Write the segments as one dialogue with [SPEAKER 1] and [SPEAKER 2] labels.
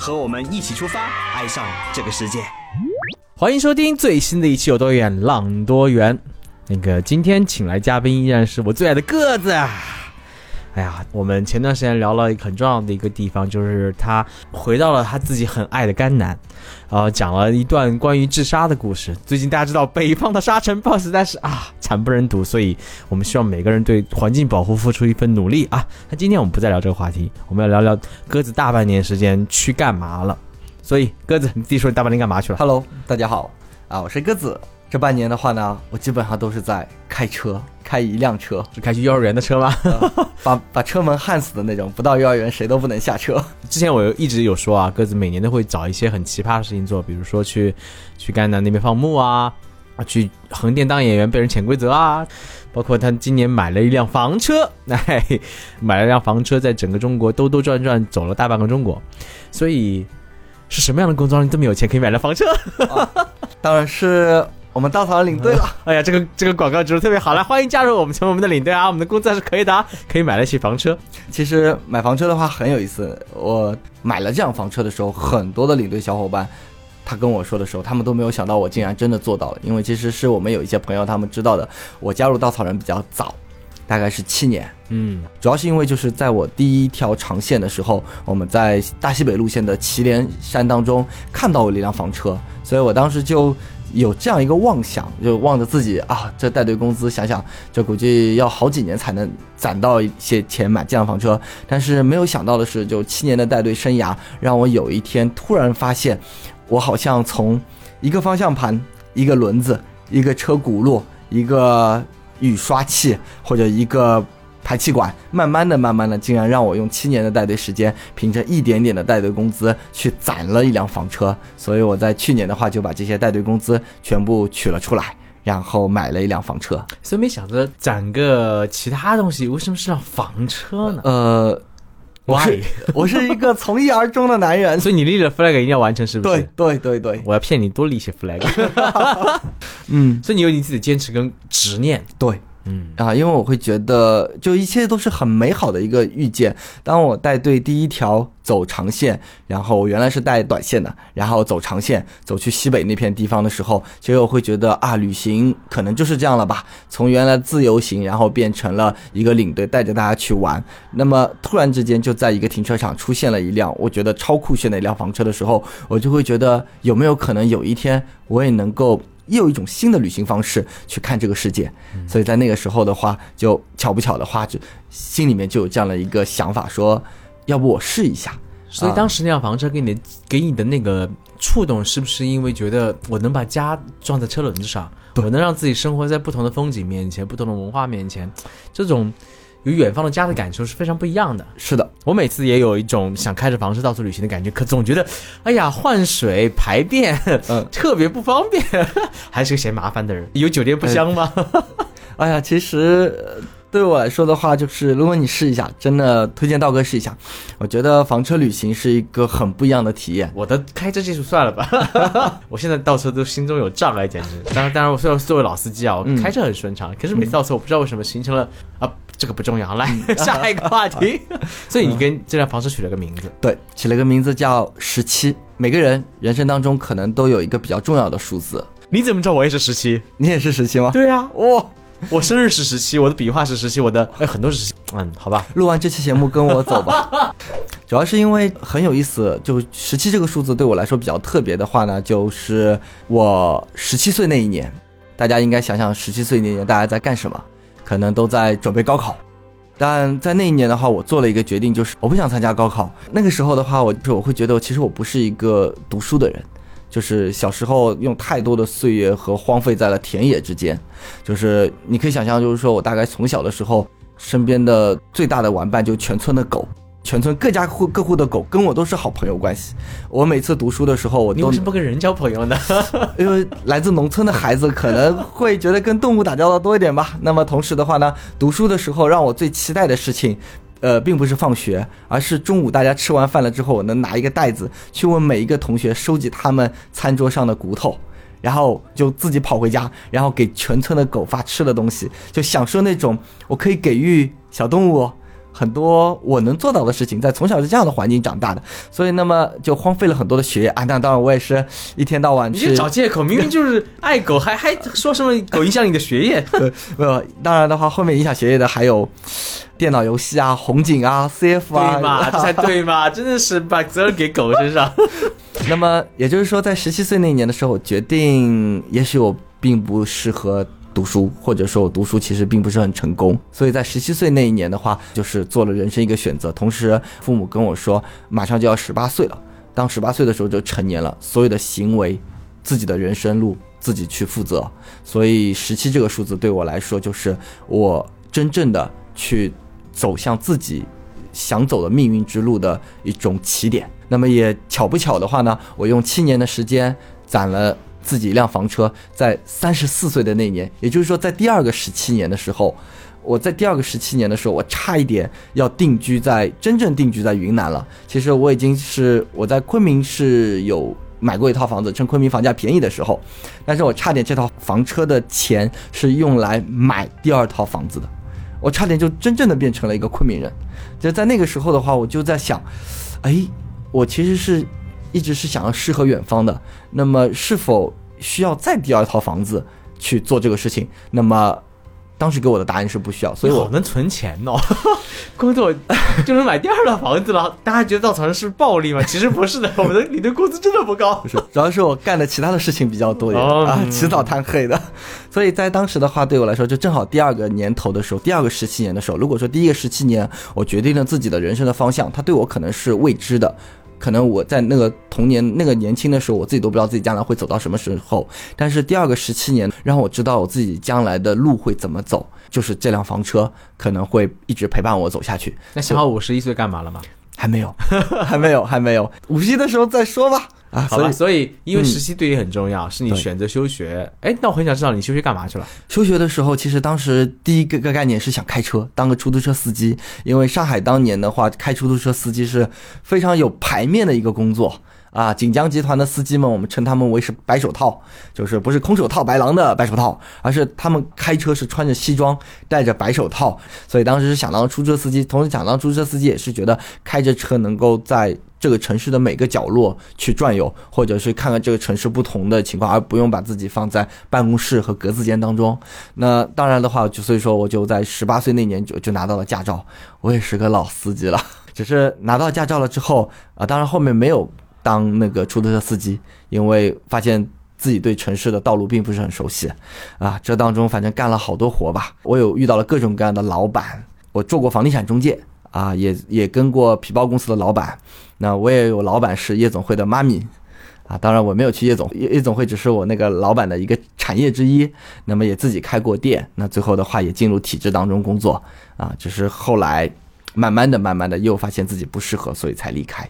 [SPEAKER 1] 和我们一起出发，爱上这个世界。欢迎收听最新的一期有多远浪多远。那个今天请来嘉宾依然是我最爱的个子。哎呀，我们前段时间聊了一个很重要的一个地方，就是他回到了他自己很爱的甘南，然后讲了一段关于治沙的故事。最近大家知道北方的沙尘暴实在是啊惨不忍睹，所以我们希望每个人对环境保护付出一份努力啊。那今天我们不再聊这个话题，我们要聊聊鸽子大半年时间去干嘛了。所以鸽子，你自己说你大半年干嘛去了
[SPEAKER 2] ？Hello，大家好啊，我是鸽子。这半年的话呢，我基本上都是在开车，开一辆车，
[SPEAKER 1] 是开去幼儿园的车吗？
[SPEAKER 2] 把把车门焊死的那种，不到幼儿园谁都不能下车。
[SPEAKER 1] 之前我有一直有说啊，鸽子每年都会找一些很奇葩的事情做，比如说去去甘南那边放牧啊，啊去横店当演员被人潜规则啊，包括他今年买了一辆房车，哎，买了一辆房车，在整个中国兜兜转转走了大半个中国，所以是什么样的工作让你这么有钱可以买辆房车？
[SPEAKER 2] 当然是我们稻草人领队了。
[SPEAKER 1] 哎呀，这个这个广告植入特别好，来欢迎加入我们成为我们的领队啊！我们的工资还是可以的啊，可以买得起房车。
[SPEAKER 2] 其实买房车的话很有意思，我买了这辆房车的时候，很多的领队小伙伴。他跟我说的时候，他们都没有想到我竟然真的做到了，因为其实是我们有一些朋友他们知道的，我加入稻草人比较早，大概是七年，
[SPEAKER 1] 嗯，
[SPEAKER 2] 主要是因为就是在我第一条长线的时候，我们在大西北路线的祁连山当中看到了一辆房车，所以我当时就有这样一个妄想，就望着自己啊，这带队工资，想想这估计要好几年才能攒到一些钱买这辆房车。但是没有想到的是，就七年的带队生涯，让我有一天突然发现，我好像从一个方向盘、一个轮子、一个车轱辘、一个雨刷器或者一个排气管，慢慢的、慢慢的，竟然让我用七年的带队时间，凭着一点点的带队工资去攒了一辆房车。所以我在去年的话，就把这些带队工资全部取了出来，然后买了一辆房车。
[SPEAKER 1] 所以没想着攒个其他东西，为什么是辆房车呢？
[SPEAKER 2] 呃，我？我是一个从一而终的男人。
[SPEAKER 1] 所以你立了 flag 一定要完成，是不是？
[SPEAKER 2] 对，对对对，
[SPEAKER 1] 我要骗你多立一些 flag。
[SPEAKER 2] 嗯，
[SPEAKER 1] 所以你有你自己的坚持跟执念。
[SPEAKER 2] 对。
[SPEAKER 1] 嗯，
[SPEAKER 2] 啊，因为我会觉得，就一切都是很美好的一个遇见。当我带队第一条走长线，然后我原来是带短线的，然后走长线，走去西北那片地方的时候，其实我会觉得啊，旅行可能就是这样了吧。从原来自由行，然后变成了一个领队带着大家去玩。那么突然之间，就在一个停车场出现了一辆我觉得超酷炫的一辆房车的时候，我就会觉得有没有可能有一天我也能够。又有一种新的旅行方式去看这个世界，所以在那个时候的话，就巧不巧的话，就心里面就有这样的一个想法，说要不我试一下。
[SPEAKER 1] 所以当时那辆房车给你的给你的那个触动，是不是因为觉得我能把家装在车轮子上，我能让自己生活在不同的风景面前、不同的文化面前，这种有远方的家的感受是非常不一样的。
[SPEAKER 2] 是的，
[SPEAKER 1] 我每次也有一种想开着房车到处旅行的感觉，可总觉得，哎呀，换水、排便，
[SPEAKER 2] 嗯
[SPEAKER 1] 特别不方便，还是个嫌麻烦的人。有酒店不香吗？
[SPEAKER 2] 哎呀，其实呃对我来说的话，就是如果你试一下，真的推荐道哥试一下。我觉得房车旅行是一个很不一样的体验。
[SPEAKER 1] 我的开车技术算了吧，我现在倒车都心中有障碍，简直。当然，当然，我虽然作为老司机啊，我
[SPEAKER 2] 嗯
[SPEAKER 1] 开车很顺畅，可是每次倒车，我不知道为什么形成了啊，这个不重要。来，下一个话题。所以你跟这辆房车取了个名字，
[SPEAKER 2] 对，起了个名字叫十七。每个人人生当中可能都有一个比较重要的数字。
[SPEAKER 1] 你怎么知道我也是十七？
[SPEAKER 2] 你也是十七吗？
[SPEAKER 1] 对啊，哇，我生日是十七，我的笔画是十七，我的哎很多是十七。嗯，好吧，
[SPEAKER 2] 录完这期节目跟我走吧。主要是因为很有意思，就十七这个数字对我来说比较特别的话呢，就是我十七岁那一年，大家应该想想十七岁那年大家在干什么，可能都在准备高考。但在那一年的话，我做了一个决定，就是我不想参加高考。那个时候的话，我就是我会觉得，其实我不是一个读书的人，就是小时候用太多的岁月和荒废在了田野之间。就是你可以想象，就是说我大概从小的时候，身边的最大的玩伴就全村的狗，全村各家户各户的狗跟我都是好朋友关系。我每次读书的时候，我都
[SPEAKER 1] 你为什么不跟人交朋友呢？
[SPEAKER 2] 因为来自农村的孩子可能会觉得跟动物打交道多一点吧。那么同时的话呢，读书的时候让我最期待的事情，呃，并不是放学，而是中午大家吃完饭了之后，我能拿一个袋子去问每一个同学收集他们餐桌上的骨头。然后就自己跑回家，然后给全村的狗发吃的东西，就享受那种我可以给予小动物很多我能做到的事情，在从小是这样的环境长大的，所以那么就荒废了很多的学业啊。那当然我也是一天到晚
[SPEAKER 1] 你
[SPEAKER 2] 去
[SPEAKER 1] 就找借口，明明就是爱狗，还还说什么狗影响你的学业？
[SPEAKER 2] 对，没有。当然的话，后面影响学业的还有电脑游戏啊、红警啊、CF 啊，
[SPEAKER 1] 对嘛，这才对嘛，真的是把责任给狗身上。
[SPEAKER 2] 那么也就是说，在十七岁那一年的时候，我决定，也许我并不适合读书，或者说我读书其实并不是很成功。所以在十七岁那一年的话，就是做了人生一个选择。同时，父母跟我说，马上就要十八岁了，当十八岁的时候就成年了，所有的行为、自己的人生路自己去负责。所以十七这个数字对我来说，就是我真正的去走向自己想走的命运之路的一种起点。那么也巧不巧的话呢，我用七年的时间攒了自己一辆房车，在三十四岁的那年，也就是说在第二个十七年的时候，我在第二个十七年的时候，我差一点要定居在真正定居在云南了。其实我已经是我在昆明是有买过一套房子，趁昆明房价便宜的时候，但是我差点这套房车的钱是用来买第二套房子的，我差点就真正的变成了一个昆明人。就在那个时候的话，我就在想，哎。我其实是一直是想要诗和远方的，那么是否需要再第二套房子去做这个事情？那么当时给我的答案是不需要，所以我
[SPEAKER 1] 好能存钱哦，工作就能买第二套房子了。大家觉得稻草人是暴利吗？其实不是的，我们的你的工资真的不高
[SPEAKER 2] 不。是，主要是我干的其他的事情比较多一点、
[SPEAKER 1] 哦
[SPEAKER 2] 啊，
[SPEAKER 1] 嗯
[SPEAKER 2] 起早贪黑的，所以在当时的话，对我来说就正好第二个年头的时候，第二个十七年的时候，如果说第一个十七年我决定了自己的人生的方向，它对我可能是未知的。可能我在那个童年、那个年轻的时候，我自己都不知道自己将来会走到什么时候。但是第二个十七年，让我知道我自己将来的路会怎么走，就是这辆房车可能会一直陪伴我走下去。
[SPEAKER 1] 那想好五十一岁干嘛了吗？
[SPEAKER 2] 还没有，还没有，还没有，五十一的时候再说吧。啊，
[SPEAKER 1] 好吧，
[SPEAKER 2] 所以
[SPEAKER 1] 所以因为
[SPEAKER 2] 嗯
[SPEAKER 1] 实习对你很重要，是你选择休学。哎，那我很想知道你休学干嘛去了？
[SPEAKER 2] 休学的时候，其实当时第一个个概念是想开车，当个出租车司机。因为上海当年的话，开出租车司机是非常有排面的一个工作啊。锦江集团的司机们，我们称他们为是白手套，就是不是空手套白狼的白手套，而是他们开车是穿着西装，戴着白手套。所以当时是想当出租车司机，同时想当出租车司机也是觉得开着车能够在这个城市的每个角落去转悠，或者是看看这个城市不同的情况，而不用把自己放在办公室和格子间当中。那当然的话，就所以说我就在十八岁那年就就拿到了驾照，我也是个老司机了。只是拿到驾照了之后啊，当然后面没有当那个出租车司机，因为发现自己对城市的道路并不是很熟悉啊。这当中反正干了好多活吧，我有遇到了各种各样的老板，我做过房地产中介啊，也也跟过皮包公司的老板。那我也有老板是夜总会的妈咪，啊，当然我没有去夜总夜夜总会，只是我那个老板的一个产业之一。那么也自己开过店，那最后的话也进入体制当中工作啊，只是后来慢慢的、慢慢的又发现自己不适合，所以才离开。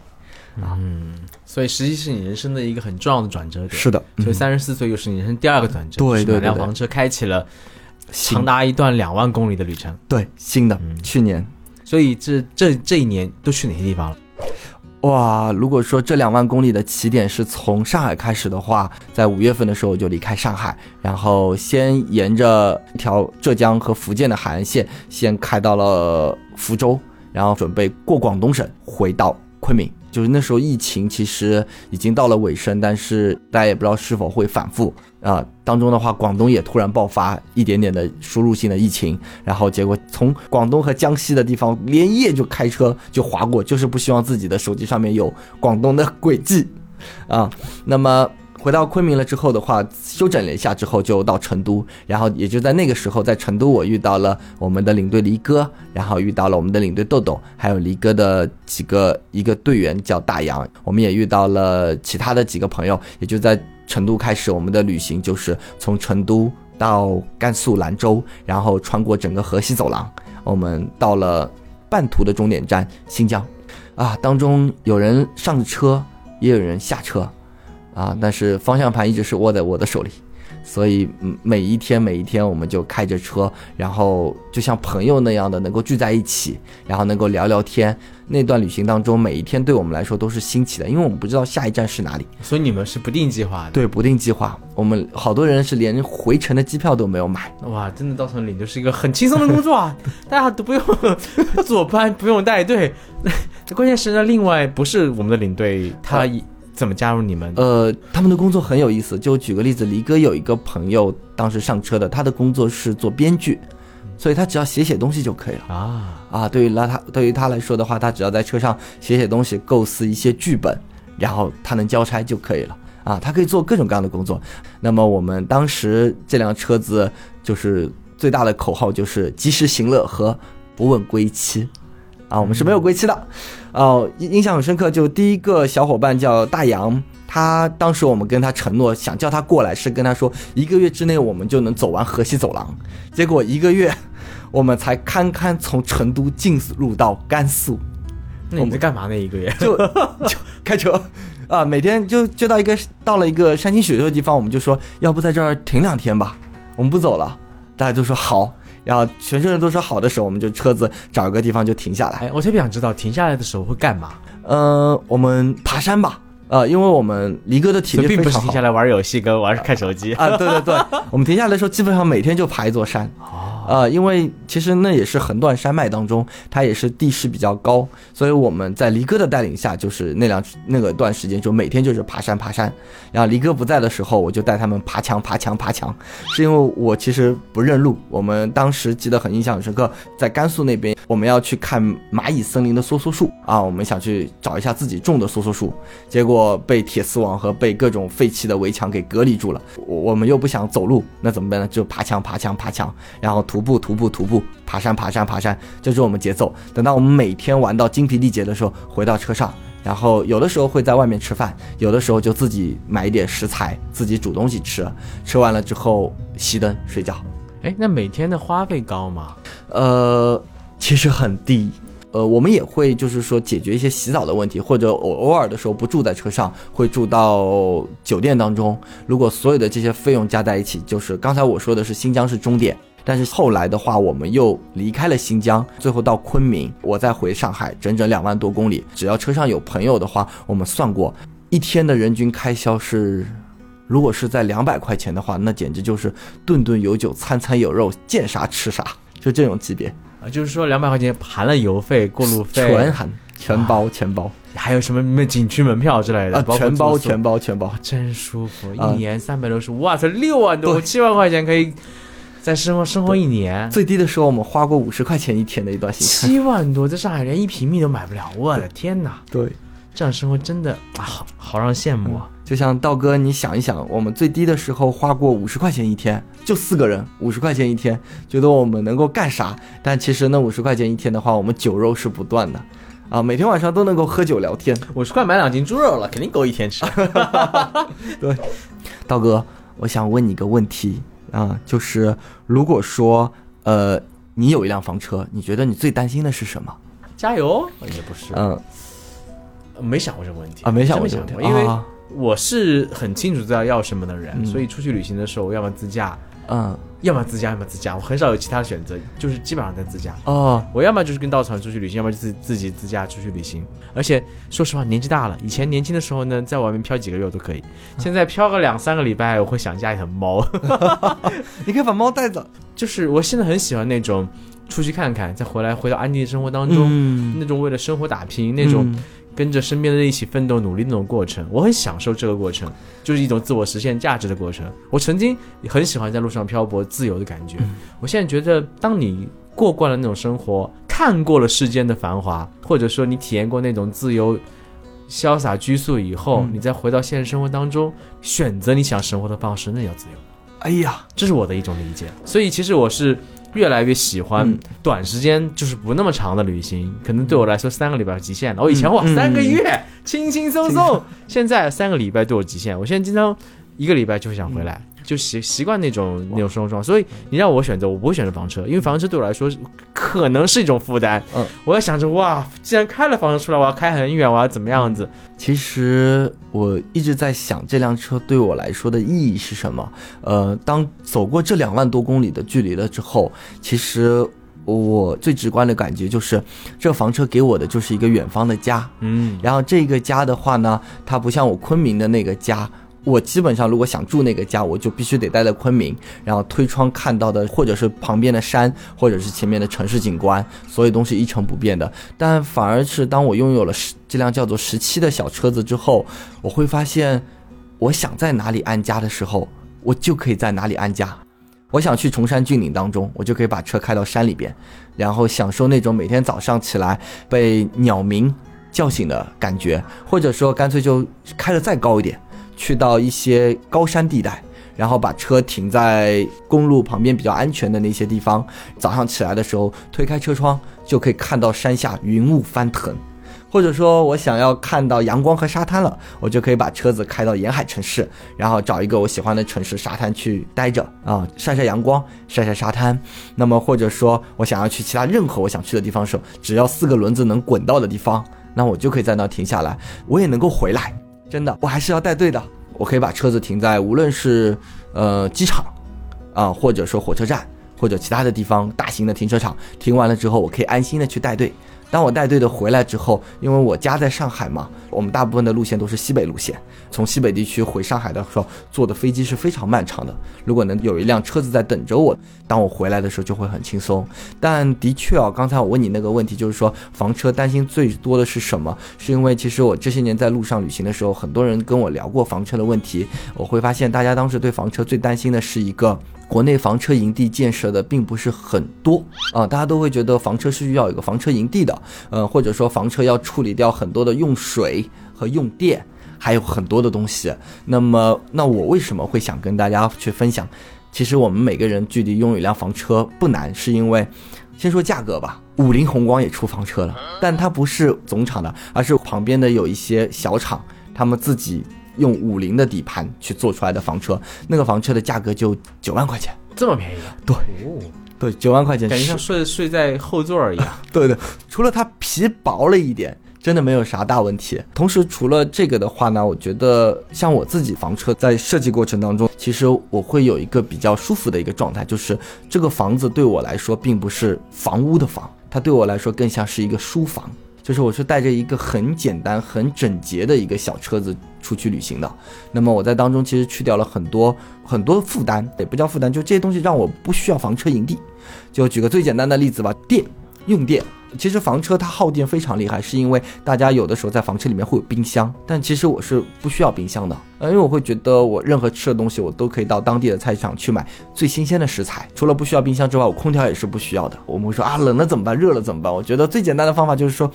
[SPEAKER 1] 所以实际是你人生的一个很重要的转折点。
[SPEAKER 2] 是的，
[SPEAKER 1] 所以
[SPEAKER 2] 嗯
[SPEAKER 1] 三十四岁又是你人生第二个转折，
[SPEAKER 2] 对对
[SPEAKER 1] 是买辆
[SPEAKER 2] 对对
[SPEAKER 1] 房车开启了长达一段两万公里的旅程。
[SPEAKER 2] 对新的、去年
[SPEAKER 1] 所以这这这一年都去哪些地方了？
[SPEAKER 2] 哇，如果说这两万公里的起点是从上海开始的话，在五月份的时候我就离开上海，然后先沿着一条浙江和福建的海岸线，先开到了福州，然后准备过广东省回到昆明。就是那时候疫情其实已经到了尾声，但是大家也不知道是否会反复啊、当中的话，广东也突然爆发一点点的输入性的疫情，然后结果从广东和江西的地方连夜就开车就划过，就是不希望自己的手机上面有广东的轨迹啊。那么回到昆明了之后的话，休整了一下之后就到成都，然后也就在那个时候，在成都我遇到了我们的领队黎哥，然后遇到了我们的领队豆豆，还有黎哥的几个一个队员叫大洋，我们也遇到了其他的几个朋友，也就在成都开始我们的旅行，就是从成都到甘肃兰州，然后穿过整个河西走廊，我们到了半途的终点站新疆。啊，当中有人上车，也有人下车，啊，但是方向盘一直是握在我的手里。所以，嗯，每一天每一天，我们就开着车，然后就像朋友那样的能够聚在一起，然后能够聊聊天。那段旅行当中，每一天对我们来说都是新奇的，因为我们不知道下一站是哪里。
[SPEAKER 1] 所以你们是不定计划的。
[SPEAKER 2] 对，不定计划。我们好多人是连回程的机票都没有买。
[SPEAKER 1] 哇，真的到时候领就是一个很轻松的工作啊，大家都不用坐班，不用带队。关键是呢，另外不是我们的领队，他怎么加入你们？
[SPEAKER 2] 呃，他们的工作很有意思。就举个例子，黎哥有一个朋友，当时上车的，他的工作是做编剧，所以他只要写写东西就可以了
[SPEAKER 1] 啊
[SPEAKER 2] 啊。对于那他对于他来说的话，他只要在车上写写东西，构思一些剧本，然后他能交差就可以了啊。他可以做各种各样的工作。那么我们当时这辆车子就是最大的口号就是及时行乐和不问归期。啊，我们是没有归期的，哦，印印象很深刻。就第一个小伙伴叫大洋，他当时我们跟他承诺，想叫他过来，是跟他说一个月之内我们就能走完河西走廊。结果一个月，我们才堪堪从成都进入到甘肃。
[SPEAKER 1] 那你在干嘛那一个月？
[SPEAKER 2] 就 就开车，啊，每天就就到一个到了一个山清水秀的地方，我们就说要不在这儿停两天吧，我们不走了。大家都说好。然后全车人都说好的时候，我们就车子找一个地方就停下来。
[SPEAKER 1] 哎，我特别想知道停下来的时候会干嘛？
[SPEAKER 2] 呃，我们爬山吧。呃，因为我们离哥的体力
[SPEAKER 1] 并不是停下来玩游戏跟玩看手机
[SPEAKER 2] 啊。对对对，我们停下来的时候，基本上每天就爬一座山。呃，因为其实那也是横断山脉当中，它也是地势比较高，所以我们在离哥的带领下，就是那两那个段时间，就每天就是爬山爬山。然后离哥不在的时候，我就带他们爬墙爬墙爬墙，是因为我其实不认路。我们当时记得很印象很深刻，在甘肃那边，我们要去看蚂蚁森林的梭梭树啊，我们想去找一下自己种的梭梭树，结果被铁丝网和被各种废弃的围墙给隔离住了。我我们又不想走路，那怎么办呢？就爬墙爬墙爬墙，然后。徒步，徒步，徒步，爬山，爬山，爬山，这是我们节奏。等到我们每天玩到精疲力竭的时候，回到车上，然后有的时候会在外面吃饭，有的时候就自己买一点食材，自己煮东西吃。吃完了之后熄灯睡觉。
[SPEAKER 1] 哎，那每天的花费高吗？
[SPEAKER 2] 呃，其实很低。呃，我们也会就是说解决一些洗澡的问题，或者偶偶尔的时候不住在车上，会住到酒店当中。如果所有的这些费用加在一起，就是刚才我说的是新疆是终点。但是后来的话，我们又离开了新疆，最后到昆明，我再回上海，整整两万多公里。只要车上有朋友的话，我们算过，一天的人均开销是，如果是在两百块钱的话，那简直就是顿顿有酒，餐餐有肉，见啥吃啥，就这种级别
[SPEAKER 1] 啊。就是说两百块钱含了油费、过路费，
[SPEAKER 2] 全含，全包，全包。
[SPEAKER 1] 还有什么么景区门票之类的，
[SPEAKER 2] 全包，全包，全包，
[SPEAKER 1] 真舒服。一年三百六十五，哇塞，六万多，七万块钱可以。在生活生活一年，
[SPEAKER 2] 最低的时候我们花过五十块钱一天的一段时
[SPEAKER 1] 间，七万多，在上海连一平米都买不了，我的天哪！
[SPEAKER 2] 对，
[SPEAKER 1] 这样生活真的啊，好好让羡慕啊！
[SPEAKER 2] 就像道哥，你想一想，我们最低的时候花过五十块钱一天，就四个人，五十块钱一天，觉得我们能够干啥？但其实那五十块钱一天的话，我们酒肉是不断的，啊，每天晚上都能够喝酒聊天，
[SPEAKER 1] 五十块买两斤猪肉了，肯定够一天吃。
[SPEAKER 2] 对，道哥，我想问你个问题。啊，就是如果说，呃，你有一辆房车，你觉得你最担心的是什么？
[SPEAKER 1] 加油？也不是，
[SPEAKER 2] 嗯，
[SPEAKER 1] 没想过这个问题
[SPEAKER 2] 啊，没想过
[SPEAKER 1] 这个问题，因为我是很清楚知道要什么的人，所以出去旅行的时候，要么自驾，
[SPEAKER 2] 嗯。
[SPEAKER 1] 要么自驾，要么自驾，我很少有其他选择，就是基本上在自驾。
[SPEAKER 2] 哦，
[SPEAKER 1] 我要么就是跟稻草人出去旅行，要么就自自己自驾出去旅行。而且说实话，年纪大了，以前年轻的时候呢，在外面漂几个月都可以，现在漂个两三个礼拜，我会想家里的猫。
[SPEAKER 2] 你可以把猫带走。
[SPEAKER 1] 就是我现在很喜欢那种出去看看，再回来回到安定的生活当中，那种为了生活打拼那种。跟着身边的人一起奋斗努力那种过程，我很享受这个过程，就是一种自我实现价值的过程。我曾经很喜欢在路上漂泊自由的感觉。我现在觉得，当你过惯了那种生活，看过了世间的繁华，或者说你体验过那种自由、潇洒、拘束以后，你再回到现实生活当中，选择你想生活的方式，那叫自由。
[SPEAKER 2] 哎呀，
[SPEAKER 1] 这是我的一种理解。所以其实我是。越来越喜欢短时间，就是不那么长的旅行，可能对我来说三个礼拜是极限了。我以前哇三个月轻轻松松，现在三个礼拜对我极限。我现在经常一个礼拜就想回来，就习习惯那种那种生活状态。所以你让我选择，我不会选择房车，因为房车对我来说可能是一种负担。
[SPEAKER 2] 嗯，
[SPEAKER 1] 我要想着哇，既然开了房车出来，我要开很远，我要怎么样子？
[SPEAKER 2] 其实我一直在想，这辆车对我来说的意义是什么？呃，当走过这两万多公里的距离了之后，其实我最直观的感觉就是，这房车给我的就是一个远方的家。
[SPEAKER 1] 嗯，
[SPEAKER 2] 然后这个家的话呢，它不像我昆明的那个家。我基本上如果想住那个家，我就必须得待在昆明，然后推窗看到的或者是旁边的山，或者是前面的城市景观，所有东西一成不变的。但反而是当我拥有了十这辆叫做十七的小车子之后，我会发现，我想在哪里安家的时候，我就可以在哪里安家。我想去崇山峻岭当中，我就可以把车开到山里边，然后享受那种每天早上起来被鸟鸣叫醒的感觉，或者说干脆就开得再高一点，去到一些高山地带，然后把车停在公路旁边比较安全的那些地方。早上起来的时候，推开车窗就可以看到山下云雾翻腾。或者说我想要看到阳光和沙滩了，我就可以把车子开到沿海城市，然后找一个我喜欢的城市沙滩去待着啊，晒晒阳光，晒晒沙滩。那么或者说我想要去其他任何我想去的地方的时候，只要四个轮子能滚到的地方，那我就可以在那停下来，我也能够回来。真的，我还是要带队的。我可以把车子停在无论是呃机场啊，或者说火车站，或者其他的地方大型的停车场，停完了之后，我可以安心的去带队。当我带队的回来之后，因为我家在上海嘛，我们大部分的路线都是西北路线，从西北地区回上海的时候，坐的飞机是非常漫长的。如果能有一辆车子在等着我，当我回来的时候就会很轻松。但的确啊，刚才我问你那个问题，就是说房车担心最多的是什么？是因为其实我这些年在路上旅行的时候，很多人跟我聊过房车的问题，我会发现大家当时对房车最担心的是一个。国内房车营地建设的并不是很多啊，大家都会觉得房车是需要有个房车营地的，呃，或者说房车要处理掉很多的用水和用电，还有很多的东西。那么，那我为什么会想跟大家去分享？其实我们每个人距离拥有一辆房车不难，是因为先说价格吧，五菱宏光也出房车了，但它不是总厂的，而是旁边的有一些小厂，他们自己。用五菱的底盘去做出来的房车，那个房车的价格就九万块钱，
[SPEAKER 1] 这么便宜？
[SPEAKER 2] 对，
[SPEAKER 1] 哦，
[SPEAKER 2] 对，九万块钱，
[SPEAKER 1] 感觉像睡睡在后座一样。
[SPEAKER 2] 对对，除了它皮薄了一点，真的没有啥大问题。同时，除了这个的话呢，我觉得像我自己房车在设计过程当中，其实我会有一个比较舒服的一个状态，就是这个房子对我来说并不是房屋的房，它对我来说更像是一个书房。就是我是带着一个很简单、很整洁的一个小车子出去旅行的。那么我在当中其实去掉了很多很多负担，也不叫负担，就这些东西让我不需要房车营地。就举个最简单的例子吧，电用电。其实房车它耗电非常厉害，是因为大家有的时候在房车里面会有冰箱，但其实我是不需要冰箱的，因为我会觉得我任何吃的东西我都可以到当地的菜市场去买最新鲜的食材。除了不需要冰箱之外，我空调也是不需要的。我们会说啊，冷了怎么办？热了怎么办？我觉得最简单的方法就是说，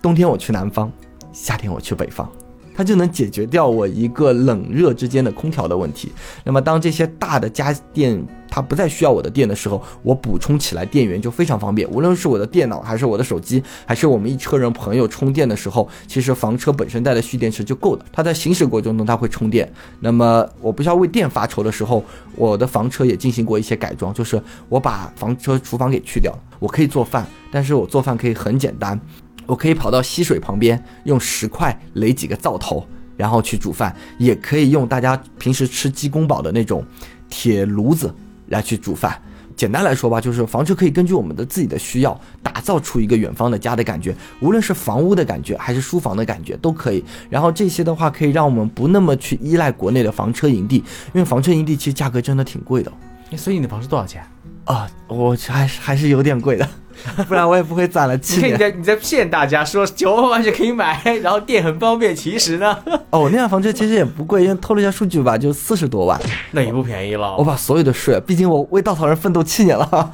[SPEAKER 2] 冬天我去南方，夏天我去北方。它就能解决掉我一个冷热之间的空调的问题。那么当这些大的家电它不再需要我的电的时候，我补充起来电源就非常方便。无论是我的电脑，还是我的手机，还是我们一车人朋友充电的时候，其实房车本身带的蓄电池就够了。它在行驶过程中它会充电。那么我不需要为电发愁的时候，我的房车也进行过一些改装，就是我把房车厨房给去掉了，我可以做饭，但是我做饭可以很简单。我可以跑到溪水旁边，用石块垒几个灶头，然后去煮饭；也可以用大家平时吃鸡公煲的那种铁炉子来去煮饭。简单来说吧，就是房车可以根据我们的自己的需要，打造出一个远方的家的感觉，无论是房屋的感觉，还是书房的感觉，都可以。然后这些的话，可以让我们不那么去依赖国内的房车营地，因为房车营地其实价格真的挺贵的。
[SPEAKER 1] 所以你的房车多少钱？
[SPEAKER 2] 啊，我还是还是有点贵的。不然我也不会攒了七
[SPEAKER 1] 年。你在你在骗大家说九万块钱可以买，然后电很方便，其实呢？
[SPEAKER 2] 哦，我那辆房车其实也不贵，因为透露一下数据吧，就四十多万，
[SPEAKER 1] 那也不便宜了。
[SPEAKER 2] 我把所有的税，毕竟我为稻草人奋斗七年了，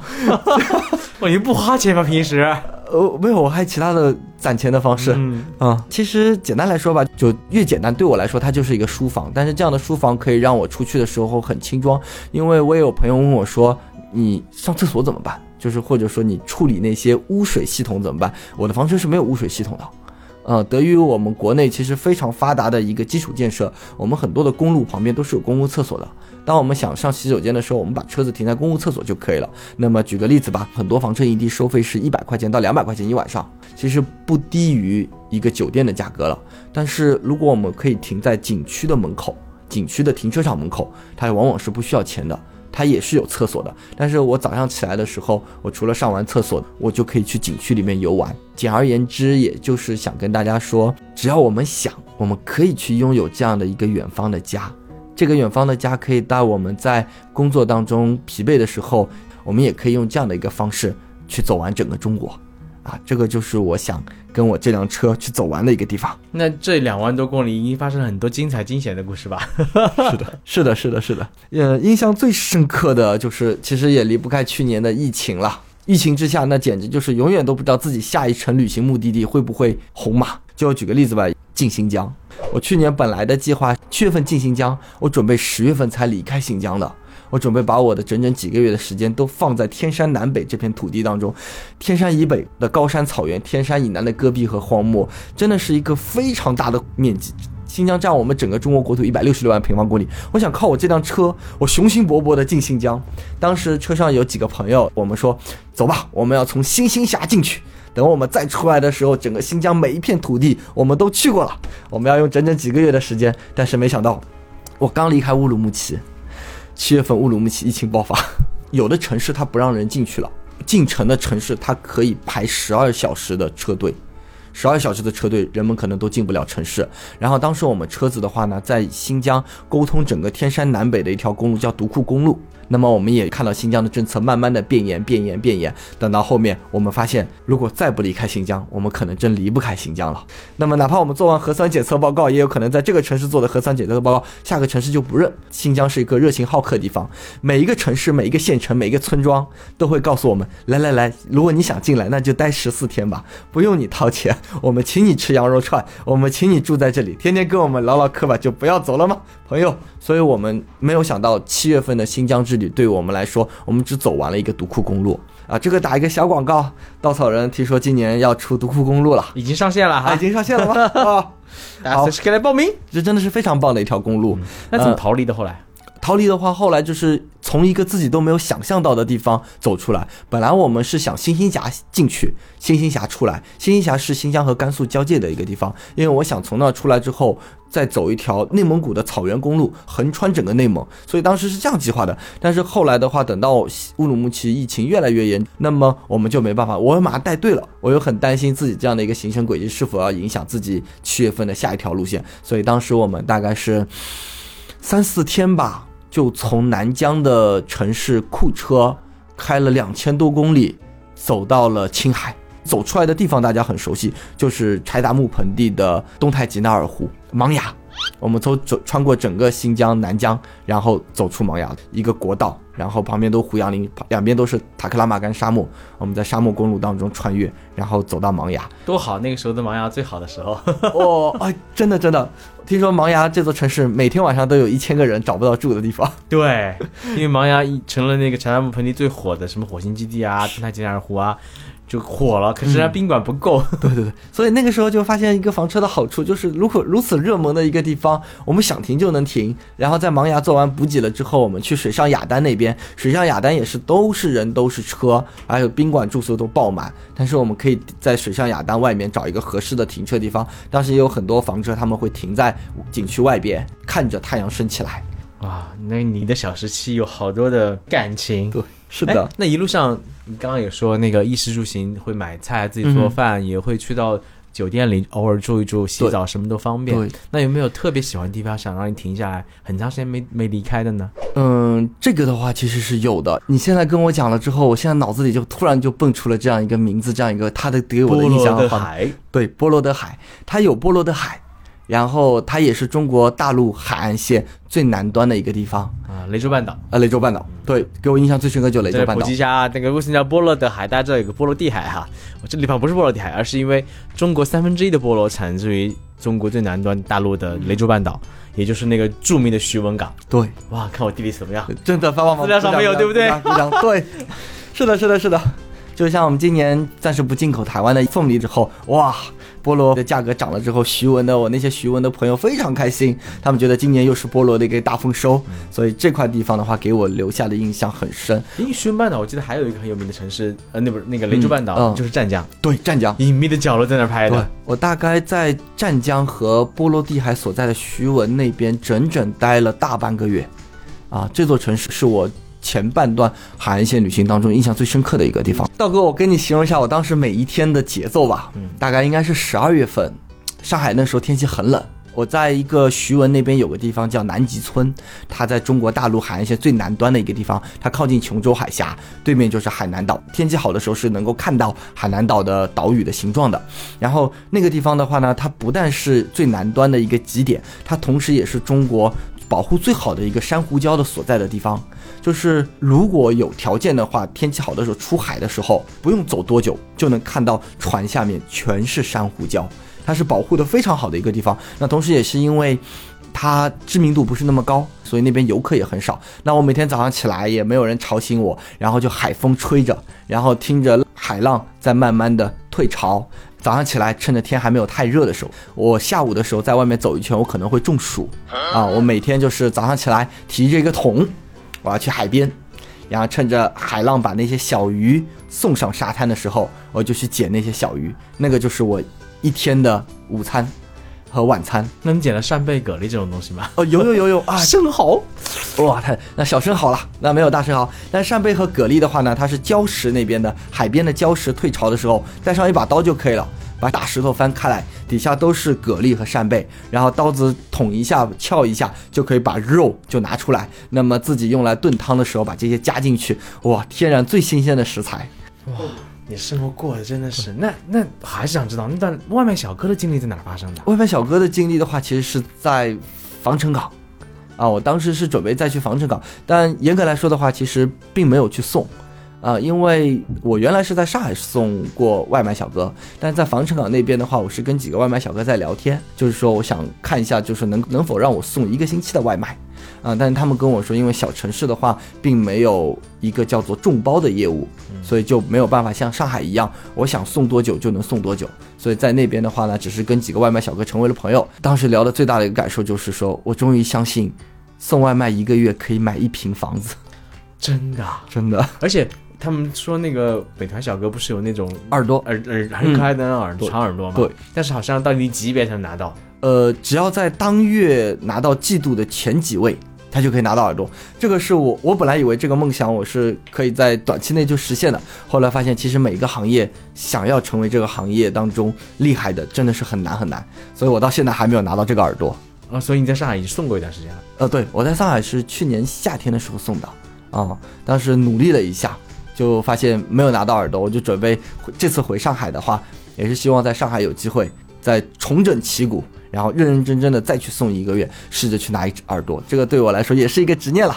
[SPEAKER 1] 我你不花钱吗？平时？
[SPEAKER 2] 呃，没有，我还有其他的攒钱的方式。嗯啊，其实简单来说吧，就越简单对我来说，它就是一个书房。但是这样的书房可以让我出去的时候很轻装，因为我也有朋友问我说，你上厕所怎么办？就是或者说你处理那些污水系统怎么办？我的房车是没有污水系统的，呃，得益于我们国内其实非常发达的一个基础建设，我们很多的公路旁边都是有公共厕所的。当我们想上洗手间的时候，我们把车子停在公共厕所就可以了。那么举个例子吧，很多房车营地收费是一百块钱到两百块钱一晚上，其实不低于一个酒店的价格了。但是如果我们可以停在景区的门口，景区的停车场门口，它往往是不需要钱的。它也是有厕所的，但是我早上起来的时候，我除了上完厕所，我就可以去景区里面游玩。简而言之，也就是想跟大家说，只要我们想，我们可以去拥有这样的一个远方的家。这个远方的家可以带我们在工作当中疲惫的时候，我们也可以用这样的一个方式去走完整个中国。啊，这个就是我想跟我这辆车去走完的一个地方。
[SPEAKER 1] 那这两万多公里已经发生了很多精彩惊险的故事吧？
[SPEAKER 2] 是的，是的，是的，是的。呃，印象最深刻的就是，其实也离不开去年的疫情了。疫情之下，那简直就是永远都不知道自己下一程旅行目的地会不会红嘛。就举个例子吧，进新疆。我去年本来的计划七月份进新疆，我准备十月份才离开新疆的。我准备把我的整整几个月的时间都放在天山南北这片土地当中，天山以北的高山草原，天山以南的戈壁和荒漠，真的是一个非常大的面积。新疆占我们整个中国国土一百六十六万平方公里。我想靠我这辆车，我雄心勃勃地进新疆。当时车上有几个朋友，我们说走吧，我们要从星星峡进去。等我们再出来的时候，整个新疆每一片土地我们都去过了。我们要用整整几个月的时间，但是没想到，我刚离开乌鲁木齐。七月份乌鲁木齐疫情爆发，有的城市它不让人进去了，进城的城市它可以排十二小时的车队，十二小时的车队，人们可能都进不了城市。然后当时我们车子的话呢，在新疆沟通整个天山南北的一条公路叫独库公路。那么我们也看到新疆的政策慢慢的变严、变严、变严。等到后面，我们发现，如果再不离开新疆，我们可能真离不开新疆了。那么，哪怕我们做完核酸检测报告，也有可能在这个城市做的核酸检测报告，下个城市就不认。新疆是一个热情好客的地方，每一个城市、每一个县城、每一个村庄都会告诉我们：来来来，如果你想进来，那就待十四天吧，不用你掏钱，我们请你吃羊肉串，我们请你住在这里，天天跟我们唠唠嗑吧，就不要走了吗，朋友？所以我们没有想到七月份的新疆之旅对我们来说，我们只走完了一个独库公路啊！这个打一个小广告，稻草人听说今年要出独库公路了，
[SPEAKER 1] 已经上线了哈，
[SPEAKER 2] 已经上线了吗？啊，
[SPEAKER 1] 好，可以来报名，
[SPEAKER 2] 这真的是非常棒的一条公路。
[SPEAKER 1] 那怎么逃离的？后来？
[SPEAKER 2] 逃离的话，后来就是从一个自己都没有想象到的地方走出来。本来我们是想星星峡进去，星星峡出来。星星峡是新疆和甘肃交界的一个地方，因为我想从那出来之后，再走一条内蒙古的草原公路，横穿整个内蒙。所以当时是这样计划的。但是后来的话，等到乌鲁木齐疫情越来越严，那么我们就没办法。我马上带队了，我又很担心自己这样的一个行程轨迹是否要影响自己七月份的下一条路线。所以当时我们大概是三四天吧。就从南疆的城市库车开了两千多公里，走到了青海。走出来的地方大家很熟悉，就是柴达木盆地的东台吉纳尔湖、茫崖。我们从走穿过整个新疆南疆，然后走出茫崖一个国道，然后旁边都胡杨林，两边都是塔克拉玛干沙漠。我们在沙漠公路当中穿越，然后走到茫崖，
[SPEAKER 1] 多好！那个时候的茫崖最好的时候。
[SPEAKER 2] 哦，哎，真的真的，听说茫崖这座城市每天晚上都有一千个人找不到住的地方。
[SPEAKER 1] 对，因为茫崖成了那个柴达木盆地最火的什么火星基地啊，东太吉纳尔湖啊。就火了，可是人家宾馆不够。
[SPEAKER 2] 对对对，所以那个时候就发现一个房车的好处，就是如果如此热门的一个地方，我们想停就能停。然后在芒崖做完补给了之后，我们去水上雅丹那边，水上雅丹也是都是人都是车，还有宾馆住宿都爆满。但是我们可以在水上雅丹外面找一个合适的停车地方。当时也有很多房车，他们会停在景区外边，看着太阳升起来。
[SPEAKER 1] 哇，那你的小时期有好多的感情。
[SPEAKER 2] 对，是的。
[SPEAKER 1] 那一路上。你刚刚也说那个衣食住行会买菜自己做饭，也会去到酒店里偶尔住一住、洗澡，什么都方便。那有没有特别喜欢地方想让你停下来很长时间没没离开的呢？
[SPEAKER 2] 嗯，这个的话其实是有的。你现在跟我讲了之后，我现在脑子里就突然就蹦出了这样一个名字，这样一个他的给我的印象。
[SPEAKER 1] 波罗的海，
[SPEAKER 2] 对，波罗的海，它有波罗的海。然后它也是中国大陆海岸线最南端的一个地方
[SPEAKER 1] 啊，雷州半岛
[SPEAKER 2] 啊，雷州半岛，对，给我印象最深刻就雷州半岛。
[SPEAKER 1] 普及一下，那个为什么叫波罗的海？大家知道有个波罗的海哈，我这地方不是波罗的海，而是因为中国三分之一的菠萝产自于中国最南端大陆的雷州半岛，也就是那个著名的徐闻港。
[SPEAKER 2] 对，
[SPEAKER 1] 哇，看我地理怎么样？
[SPEAKER 2] 真的发
[SPEAKER 1] 资料上没有，对不对？
[SPEAKER 2] 对，是的，是的，是的。就像我们今年暂时不进口台湾的凤梨之后，哇。菠萝的价格涨了之后，徐闻的我那些徐闻的朋友非常开心，他们觉得今年又是菠萝的一个大丰收，所以这块地方的话给我留下的印象很深。
[SPEAKER 1] 因为徐闻半岛，我记得还有一个很有名的城市，呃，那不是那个雷州半岛，
[SPEAKER 2] 嗯嗯
[SPEAKER 1] 就是湛江，
[SPEAKER 2] 对，湛江。
[SPEAKER 1] 隐秘的角落在那儿拍的。
[SPEAKER 2] 我大概在湛江和波罗的海所在的徐闻那边整整待了大半个月，啊，这座城市是我前半段海岸线旅行当中印象最深刻的一个地方。道哥，我跟你形容一下我当时每一天的节奏吧，
[SPEAKER 1] 嗯
[SPEAKER 2] 大概应该是十二月份，上海那时候天气很冷。我在一个徐闻那边有个地方叫南极村，它在中国大陆海岸线最南端的一个地方，它靠近琼州海峡，对面就是海南岛。天气好的时候是能够看到海南岛的岛屿的形状的。然后那个地方的话呢，它不但是最南端的一个极点，它同时也是中国保护最好的一个珊瑚礁的所在的地方。就是如果有条件的话，天气好的时候出海的时候，不用走多久就能看到船下面全是珊瑚礁，它是保护的非常好的一个地方。那同时也是因为它知名度不是那么高，所以那边游客也很少。那我每天早上起来也没有人吵醒我，然后就海风吹着，然后听着海浪在慢慢的退潮。早上起来，趁着天还没有太热的时候，我下午的时候在外面走一圈，我可能会中暑啊。我每天就是早上起来提着一个桶，我要去海边，然后趁着海浪把那些小鱼送上沙滩的时候，我就去捡那些小鱼，那个就是我一天的午餐和晚餐。
[SPEAKER 1] 那你捡了扇贝、蛤蜊这种东西吗？
[SPEAKER 2] 哦，有有有有 啊，
[SPEAKER 1] 生蚝，
[SPEAKER 2] 哇，太那小生蚝了，那没有大生蚝。但扇贝和蛤蜊的话呢，它是礁石那边的海边的礁石退潮的时候，带上一把刀就可以了。把大石头翻开来，底下都是蛤蜊和扇贝，然后刀子捅一下、撬一下，就可以把肉就拿出来。那么自己用来炖汤的时候，把这些加进去，哇，天然最新鲜的食材。
[SPEAKER 1] 哇你生活过得真的是……那那还是想知道那段外卖小哥的经历在哪儿发生的？
[SPEAKER 2] 外卖小哥的经历的话，其实是在防城港，啊，我当时是准备再去防城港，但严格来说的话，其实并没有去送，啊，因为我原来是在上海送过外卖小哥，但是在防城港那边的话，我是跟几个外卖小哥在聊天，就是说我想看一下，就是能能否让我送一个星期的外卖。啊，但是他们跟我说，因为小城市的话，并没有一个叫做众包的业务，所以就没有办法像上海一样，我想送多久就能送多久。所以在那边的话呢，只是跟几个外卖小哥成为了朋友。当时聊的最大的一个感受就是说，我终于相信，送外卖一个月可以买一平房子，
[SPEAKER 1] 真的啊，
[SPEAKER 2] 真的。
[SPEAKER 1] 而且他们说那个美团小哥不是有那种
[SPEAKER 2] 耳朵，
[SPEAKER 1] 耳耳很可爱的那种耳
[SPEAKER 2] 朵
[SPEAKER 1] 长耳朵吗？
[SPEAKER 2] 对。
[SPEAKER 1] 但是好像到你级别才能拿到。
[SPEAKER 2] 呃，只要在当月拿到季度的前几位，他就可以拿到耳朵。这个是我我本来以为这个梦想我是可以在短期内就实现的，后来发现其实每一个行业想要成为这个行业当中厉害的，真的是很难很难。所以我到现在还没有拿到这个耳朵。
[SPEAKER 1] 啊，所以你在上海已经送过一段时间了。
[SPEAKER 2] 呃，对，我在上海是去年夏天的时候送的啊、当时努力了一下，就发现没有拿到耳朵，我就准备这次回上海的话，也是希望在上海有机会再重整旗鼓，然后认认真真的再去送一个月，试着去拿一只耳朵，这个对我来说也是一个 执念了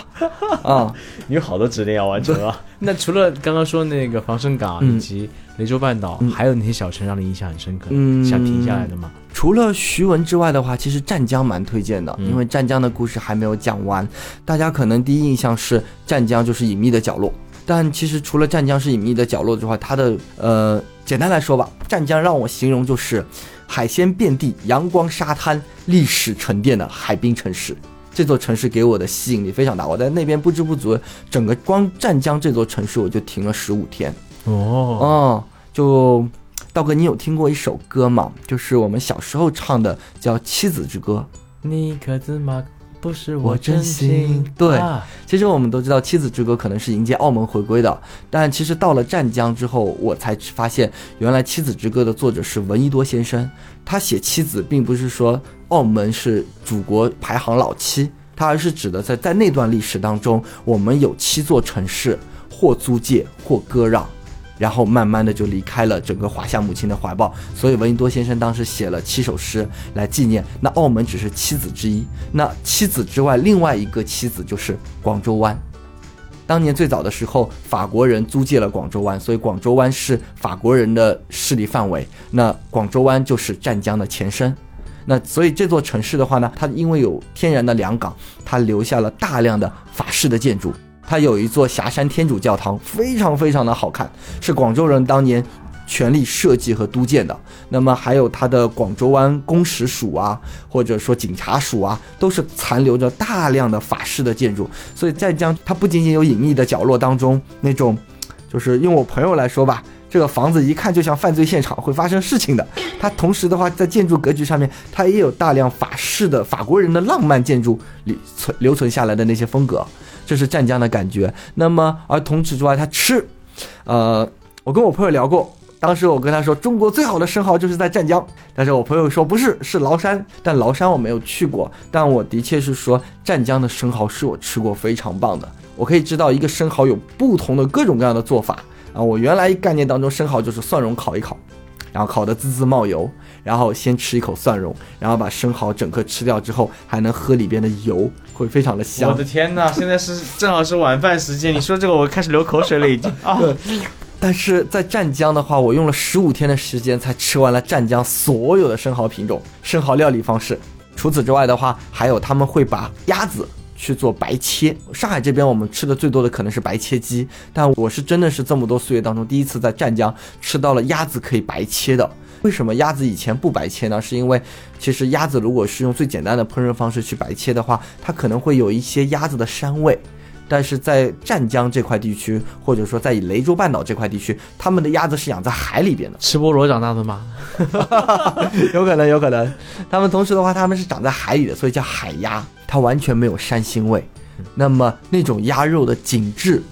[SPEAKER 2] 啊、
[SPEAKER 1] 你有好多执念要完成啊！那除了刚刚说那个防身港
[SPEAKER 2] 嗯
[SPEAKER 1] 以及雷州半岛，还有哪些小城让你印象很深刻？
[SPEAKER 2] 嗯
[SPEAKER 1] 想停下来的吗？
[SPEAKER 2] 除了徐闻之外的话，其实湛江蛮推荐的，
[SPEAKER 1] 嗯
[SPEAKER 2] 因为湛江的故事还没有讲完。大家可能第一印象是湛江就是隐秘的角落，但其实除了湛江是隐秘的角落之外，它的呃，简单来说吧，湛江让我形容就是海鲜遍地、阳光沙滩、历史沉淀的海滨城市。这座城市给我的吸引力非常大，我在那边不知不觉，整个光湛江这座城市我就停了十五天。
[SPEAKER 1] 哦，
[SPEAKER 2] 哦，就道哥，你有听过一首歌吗？就是我们小时候唱的，叫《妻子之歌》。
[SPEAKER 1] 你可知吗？不是
[SPEAKER 2] 我
[SPEAKER 1] 我真
[SPEAKER 2] 真心
[SPEAKER 1] 心。
[SPEAKER 2] 对
[SPEAKER 1] 啊
[SPEAKER 2] 其实我们都知道，《妻子之歌》可能是迎接澳门回归的，但其实到了湛江之后，我才发现，原来《妻子之歌》的作者是闻一多先生。他写妻子，并不是说澳门是祖国排行老七，他而是指的在在那段历史当中，我们有七座城市，或租界，或割让。然后慢慢的就离开了整个华夏母亲的怀抱，所以闻一多先生当时写了七首诗来纪念。那澳门只是妻子之一，那妻子之外，另外一个妻子就是广州湾。当年最早的时候，法国人租借了广州湾，所以广州湾是法国人的势力范围。那广州湾就是湛江的前身。那所以这座城市的话呢，它因为有天然的良港，它留下了大量的法式的建筑。它有一座霞山天主教堂，非常非常的好看，是广州人当年全力设计和督建的。那么还有它的广州湾公使署啊，或者说警察署啊，都是残留着大量的法式的建筑。所以湛江它不仅仅有隐秘的角落当中那种，就是用我朋友来说吧。这个房子一看就像犯罪现场，会发生事情的。它同时的话，在建筑格局上面，它也有大量法式的法国人的浪漫建筑里存留存下来的那些风格，这是湛江的感觉。那么，而同此之外，它吃，呃，我跟我朋友聊过，当时我跟他说，中国最好的生蚝就是在湛江，但是我朋友说不是，是崂山。但崂山我没有去过，但我的确是说湛江的生蚝是我吃过非常棒的。我可以知道一个生蚝有不同的各种各样的做法。啊，我原来概念当中生蚝就是蒜蓉烤一烤，然后烤得滋滋冒油，然后先吃一口蒜蓉，然后把生蚝整个吃掉之后，还能喝里边的油，会非常的香。
[SPEAKER 1] 我的天哪，现在是正好是晚饭时间，你说这个我开始流口水了已经 啊。
[SPEAKER 2] 但是在湛江的话，我用了十五天的时间才吃完了湛江所有的生蚝品种、生蚝料理方式。除此之外的话，还有他们会把鸭子。去做白切，上海这边我们吃的最多的可能是白切鸡，但我是真的是这么多岁月当中第一次在湛江吃到了鸭子可以白切的。为什么鸭子以前不白切呢？是因为其实鸭子如果是用最简单的烹饪方式去白切的话，它可能会有一些鸭子的膻味。但是在湛江这块地区，或者说在雷州半岛这块地区，他们的鸭子是养在海里边的，
[SPEAKER 1] 吃菠萝长大的吗？
[SPEAKER 2] 有可能，有可能。他们同时的话，他们是长在海里的，所以叫海鸭，它完全没有膻腥味。那么那种鸭肉的紧致、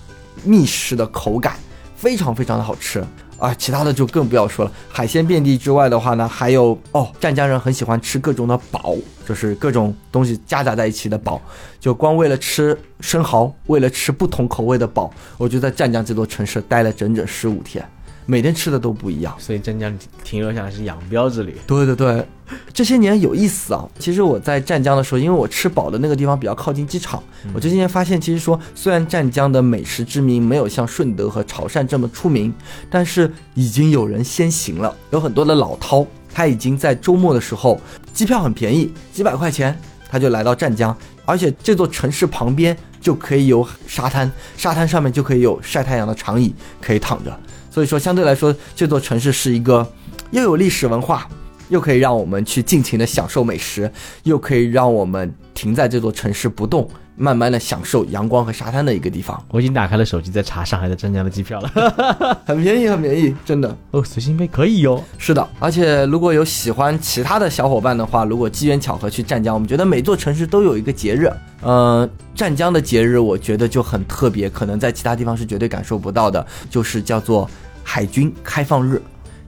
[SPEAKER 2] 密实的口感，非常非常的好吃。啊，其他的就更不要说了。海鲜遍地之外的话呢，还有哦，湛江人很喜欢吃各种的宝，就是各种东西夹杂在一起的宝。就光为了吃生蚝，为了吃不同口味的宝，我就在湛江这座城市待了整整十五天。每天吃的都不一样，
[SPEAKER 1] 所以湛江停留下来是养膘之旅。
[SPEAKER 2] 对对对，这些年有意思啊。其实我在湛江的时候，因为我吃饱的那个地方比较靠近机场，我这些年发现，其实说虽然湛江的美食之名没有像顺德和潮汕这么出名，但是已经有人先行了。有很多的老饕，他已经在周末的时候，机票很便宜，几百块钱他就来到湛江，而且这座城市旁边就可以有沙滩，沙滩上面就可以有晒太阳的长椅可以躺着。所以说，相对来说，这座城市是一个又有历史文化，又可以让我们去尽情的享受美食，又可以让我们停在这座城市不动，慢慢的享受阳光和沙滩的一个地方。
[SPEAKER 1] 我已经打开了手机，在查上海的湛江的机票了，
[SPEAKER 2] 很便宜，很便宜，真的
[SPEAKER 1] 哦，随心飞可以哟。
[SPEAKER 2] 是的，而且如果有喜欢其他的小伙伴的话，如果机缘巧合去湛江，我们觉得每座城市都有一个节日，嗯，湛江的节日我觉得就很特别，可能在其他地方是绝对感受不到的，就是叫做。海军开放日，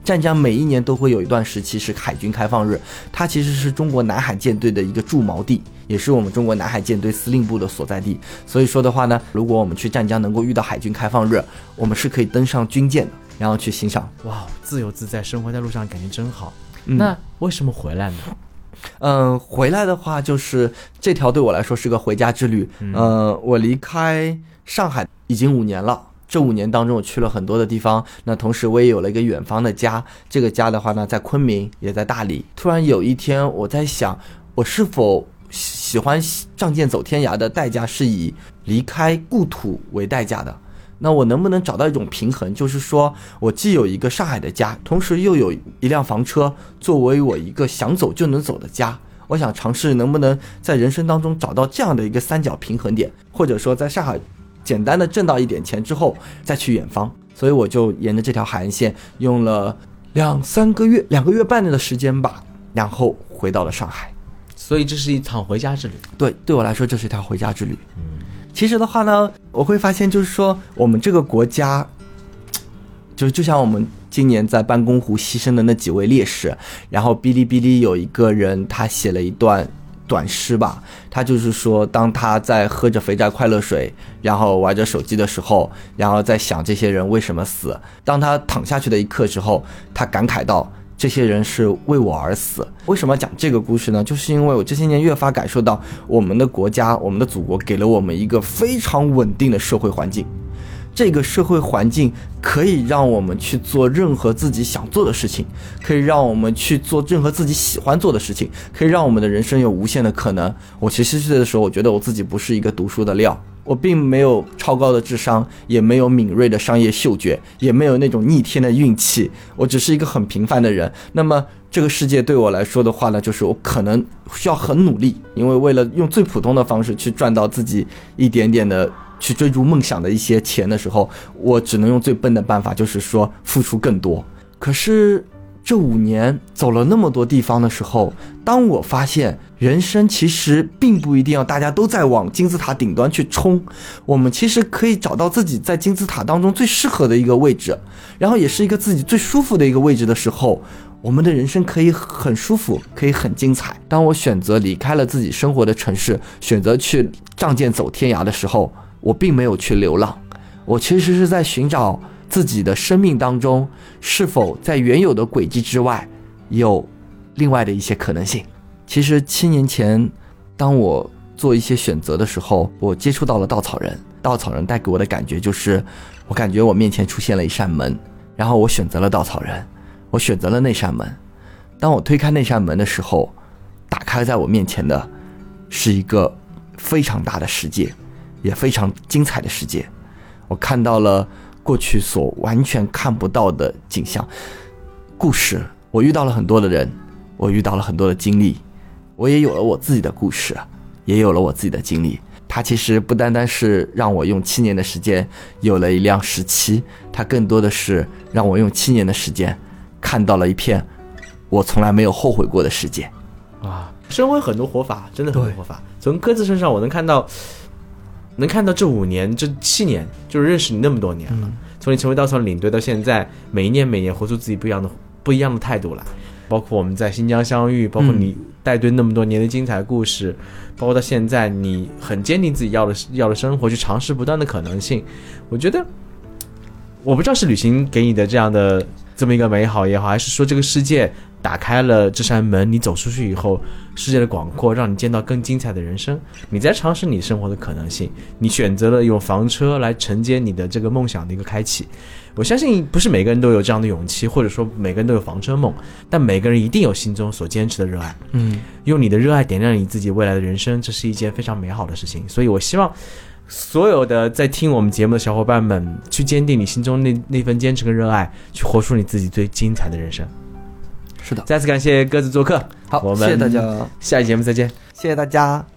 [SPEAKER 2] 湛江每一年都会有一段时期是海军开放日，它其实是中国南海舰队的一个驻锚地，也是我们中国南海舰队司令部的所在地。所以说的话呢，如果我们去湛江能够遇到海军开放日，我们是可以登上军舰的，然后去欣赏。
[SPEAKER 1] 哇，自由自在，生活在路上感觉真好。那为什么回来呢？
[SPEAKER 2] 嗯，回来的话就是这条对我来说是个回家之旅。嗯，我离开上海已经五年了。这五年当中，我去了很多的地方。那同时，我也有了一个远方的家。这个家的话呢，在昆明，也在大理。突然有一天，我在想，我是否喜欢仗剑走天涯的代价是以离开故土为代价的？那我能不能找到一种平衡？就是说我既有一个上海的家，同时又有一辆房车，作为我一个想走就能走的家。我想尝试能不能在人生当中找到这样的一个三角平衡点，或者说在上海。简单的挣到一点钱之后，再去远方，所以我就沿着这条海岸线用了两三个月、两个月半的时间吧，然后回到了上海。
[SPEAKER 1] 所以这是一场回家之旅。
[SPEAKER 2] 对，对我来说这是一条回家之旅。嗯，其实的话呢，我会发现就是说，我们这个国家，就就像我们今年在办公湖牺牲的那几位烈士，然后哔哩哔哩有一个人他写了一段。短诗吧，他就是说，当他在喝着肥宅快乐水，然后玩着手机的时候，然后在想这些人为什么死。当他躺下去的一刻之后，他感慨到，这些人是为我而死。为什么讲这个故事呢？就是因为我这些年越发感受到，我们的国家，我们的祖国给了我们一个非常稳定的社会环境。这个社会环境可以让我们去做任何自己想做的事情，可以让我们去做任何自己喜欢做的事情，可以让我们的人生有无限的可能。我其实岁的时候，我觉得我自己不是一个读书的料，我并没有超高的智商，也没有敏锐的商业嗅觉，也没有那种逆天的运气，我只是一个很平凡的人。那么这个世界对我来说的话呢，就是我可能需要很努力，因为为了用最普通的方式去赚到自己一点点的去追逐梦想的一些钱的时候，我只能用最笨的办法，就是说付出更多。可是。这五年走了那么多地方的时候，当我发现人生其实并不一定要大家都在往金字塔顶端去冲，我们其实可以找到自己在金字塔当中最适合的一个位置，然后也是一个自己最舒服的一个位置的时候，我们的人生可以很舒服，可以很精彩。当我选择离开了自己生活的城市，选择去仗剑走天涯的时候，我并没有去流浪，我其实是在寻找。自己的生命当中，是否在原有的轨迹之外，有另外的一些可能性？其实七年前，当我做一些选择的时候，我接触到了稻草人。稻草人带给我的感觉就是，我感觉我面前出现了一扇门，然后我选择了稻草人，我选择了那扇门。当我推开那扇门的时候，打开在我面前的，是一个非常大的世界，也非常精彩的世界。我看到了。过去所完全看不到的景象，故事，我遇到了很多的人，我遇到了很多的经历，我也有了我自己的故事，也有了我自己的经历。它其实不单单是让我用七年的时间有了一辆十七，它更多的是让我用七年的时间看到了一片我从来没有后悔过的世界。
[SPEAKER 1] 啊，生活很多活法，真的很多活法。从鸽子身上，我能看到。能看到这五年、这七年，就是认识你那么多年了。从你成为稻草领队到现在，每一年、每年活出自己不一样的、不一样的态度来。包括我们在新疆相遇，包括你带队那么多年的精彩故事，包括到现在你很坚定自己要的要的生活，去尝试不断的可能性。我觉得，我不知道是旅行给你的这样的这么一个美好也好，还是说这个世界。打开了这扇门，你走出去以后，世界的广阔让你见到更精彩的人生。你在尝试你生活的可能性，你选择了用房车来承接你的这个梦想的一个开启。我相信不是每个人都有这样的勇气，或者说每个人都有房车梦，但每个人一定有心中所坚持的热爱。
[SPEAKER 2] 嗯，
[SPEAKER 1] 用你的热爱点亮你自己未来的人生，这是一件非常美好的事情。所以我希望所有的在听我们节目的小伙伴们，去坚定你心中那那份坚持跟热爱，去活出你自己最精彩的人生。
[SPEAKER 2] 是的，
[SPEAKER 1] 再次感谢鸽子做客。
[SPEAKER 2] 好，
[SPEAKER 1] 我们
[SPEAKER 2] 谢谢大家，
[SPEAKER 1] 下期节目再见。
[SPEAKER 2] 谢谢大家。